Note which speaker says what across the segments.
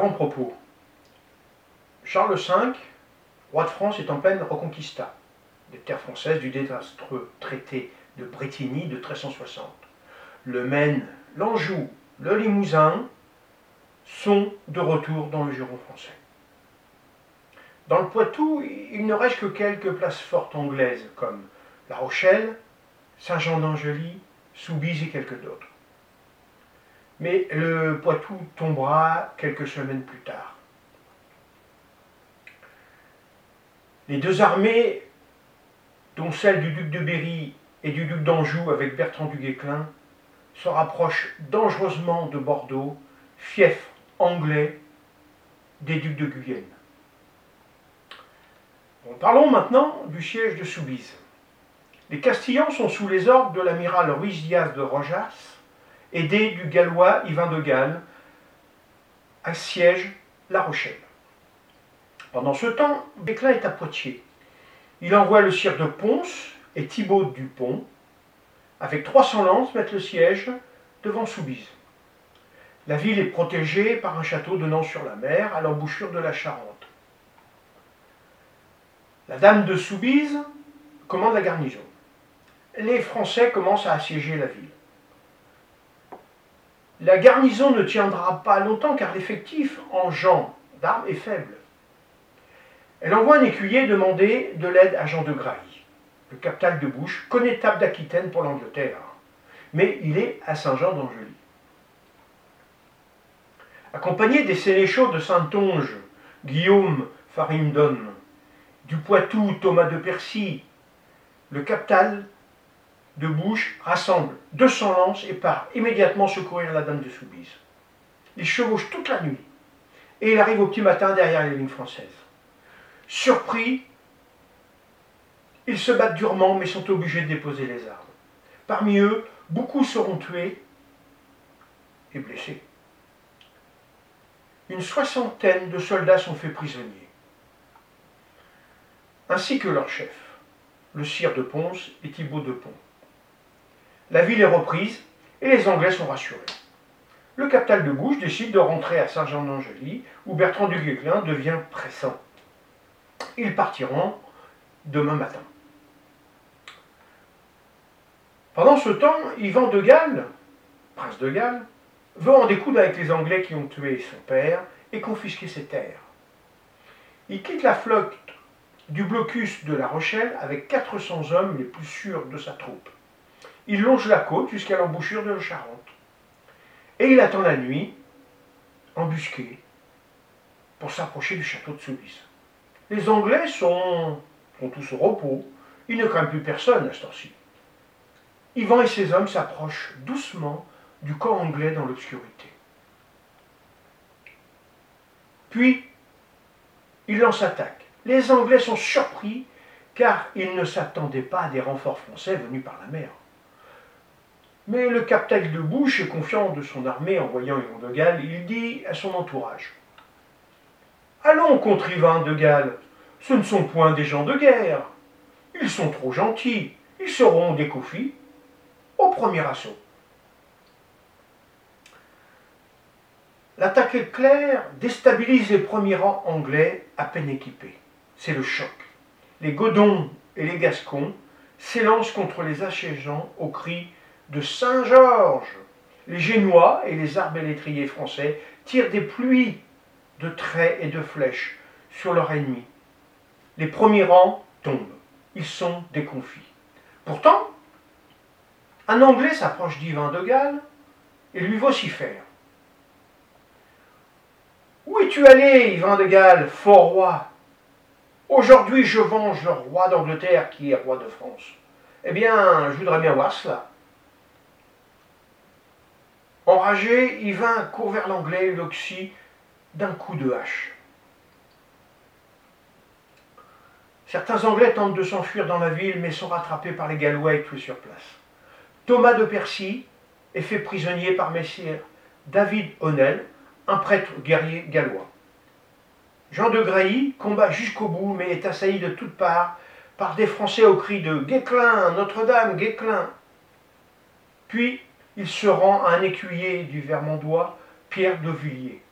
Speaker 1: Avant-propos. Charles V, roi de France, est en pleine reconquista des terres françaises du désastreux traité de Bretigny de 1360. Le Maine, l'Anjou, le Limousin sont de retour dans le giron français. Dans le Poitou, il ne reste que quelques places fortes anglaises comme La Rochelle, Saint-Jean d'Angely, Soubise et quelques d'autres. Mais le Poitou tombera quelques semaines plus tard. Les deux armées, dont celle du duc de Berry et du duc d'Anjou avec Bertrand du Guesclin, se rapprochent dangereusement de Bordeaux, fief anglais des ducs de Guyenne. parlons maintenant du siège de Soubise. Les Castillans sont sous les ordres de l'amiral Ruiz Diaz de Rojas, aidé du gallois Yvain de Galles, assiège La Rochelle. Pendant ce temps, Béclin est à Poitiers. Il envoie le sire de Ponce et Thibaut Dupont, avec 300 lances, mettre le siège devant Soubise. La ville est protégée par un château donnant sur la mer à l'embouchure de la Charente. La dame de Soubise commande la garnison. Les Français commencent à assiéger la ville. La garnison ne tiendra pas longtemps car l'effectif en gens d'armes est faible. Elle envoie un écuyer demander de l'aide à Jean de Grailly, le capital de Bouche, connétable d'Aquitaine pour l'Angleterre. Mais il est à Saint-Jean d'Angely. Accompagné des sénéchaux de Saintonge, Guillaume Farimdon, du Poitou Thomas de Percy, le capital de Bouche rassemble 200 lances et part immédiatement secourir la dame de Soubise. Il chevauche toute la nuit et il arrive au petit matin derrière les lignes françaises. Surpris, ils se battent durement mais sont obligés de déposer les armes. Parmi eux, beaucoup seront tués et blessés. Une soixantaine de soldats sont faits prisonniers, ainsi que leur chef, le sire de Ponce et Thibaut de Pont. La ville est reprise et les Anglais sont rassurés. Le capital de Bouche décide de rentrer à Saint-Jean-d'Angely, où Bertrand du Guesclin devient pressant. Ils partiront demain matin. Pendant ce temps, Yvan de Galles, prince de Galles, veut en découdre avec les Anglais qui ont tué son père et confisquer ses terres. Il quitte la flotte du blocus de La Rochelle avec 400 hommes les plus sûrs de sa troupe. Il longe la côte jusqu'à l'embouchure de la Charente. Et il attend la nuit, embusqué, pour s'approcher du château de Soubise. Les Anglais sont, tous au repos. Ils ne craignent plus personne à ce temps-ci. Yvan et ses hommes s'approchent doucement du camp anglais dans l'obscurité. Puis, ils lancent attaque. Les Anglais sont surpris car ils ne s'attendaient pas à des renforts français venus par la mer. Mais le capitaine de Bouche est confiant de son armée en voyant Yvan de Galles, il dit à son entourage Allons contre Yvan de Galles, ce ne sont point des gens de guerre. Ils sont trop gentils, ils seront découfis au premier assaut. L'attaque éclair déstabilise les premiers rangs anglais à peine équipés. C'est le choc. Les Godons et les Gascons s'élancent contre les assiégeants au cri de Saint-Georges. Les Génois et les arbalétriers français tirent des pluies de traits et de flèches sur leur ennemi. Les premiers rangs tombent. Ils sont déconfits. Pourtant, un Anglais s'approche d'Yvan de Galles et lui vocifère. Où es-tu allé, Yvan de Galles, fort roi? Aujourd'hui, je venge le roi d'Angleterre qui est roi de France. Eh bien, je voudrais bien voir cela. Enragé, Yvain court vers l'anglais et l'oxy d'un coup de hache. Certains Anglais tentent de s'enfuir dans la ville, mais sont rattrapés par les Gallois et tués sur place. Thomas de Percy est fait prisonnier par Messire David Honnel, un prêtre guerrier gallois. Jean de Grailly combat jusqu'au bout, mais est assailli de toutes parts par des Français au cri de Guéclin, Notre-Dame, Guéclin. Puis il se rend à un écuyer du Vermandois, Pierre de Villiers.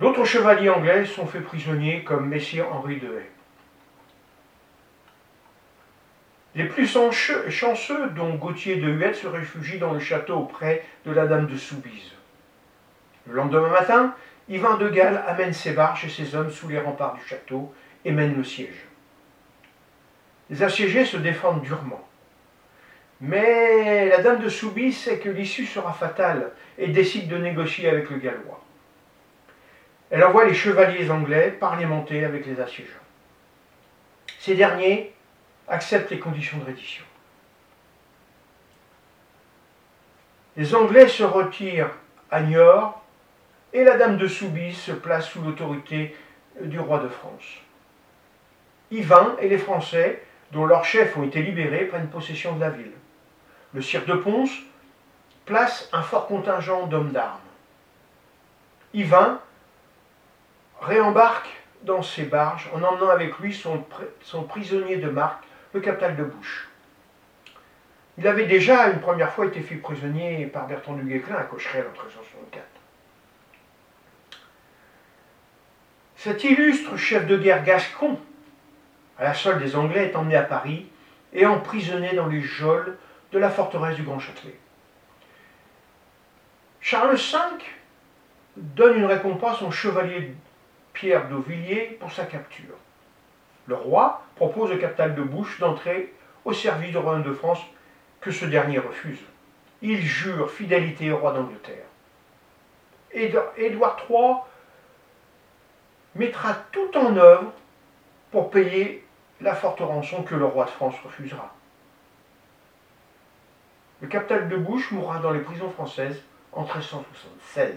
Speaker 1: D'autres chevaliers anglais sont faits prisonniers, comme Messire Henri de Haye. Les plus chanceux, dont Gauthier de Huette, se réfugient dans le château auprès de la dame de Soubise. Le lendemain matin, Yvain de Galles amène ses barges et ses hommes sous les remparts du château et mène le siège. Les assiégés se défendent durement. Mais la dame de Soubise sait que l'issue sera fatale et décide de négocier avec le Gallois. Elle envoie les chevaliers anglais parlementer avec les assiégeants. Ces derniers acceptent les conditions de reddition. Les Anglais se retirent à Niort et la dame de Soubise se place sous l'autorité du roi de France. Yvain et les Français, dont leurs chefs ont été libérés, prennent possession de la ville. Le sire de Pons place un fort contingent d'hommes d'armes. Yvain réembarque dans ses barges en emmenant avec lui son, son prisonnier de marque, le captal de Bouche. Il avait déjà une première fois été fait prisonnier par Bertrand du Guesclin à Cocherel en 1364. Cet illustre chef de guerre gascon, à la solde des Anglais, est emmené à Paris et emprisonné dans les geôles de la forteresse du Grand Châtelet. Charles V donne une récompense au chevalier Pierre d'Auvilliers pour sa capture. Le roi propose au captal de Bouche d'entrer au service du royaume de France, que ce dernier refuse. Il jure fidélité au roi d'Angleterre. Édouard III mettra tout en œuvre pour payer la forte rançon que le roi de France refusera. Le captal de Bouche mourra dans les prisons françaises en 1376.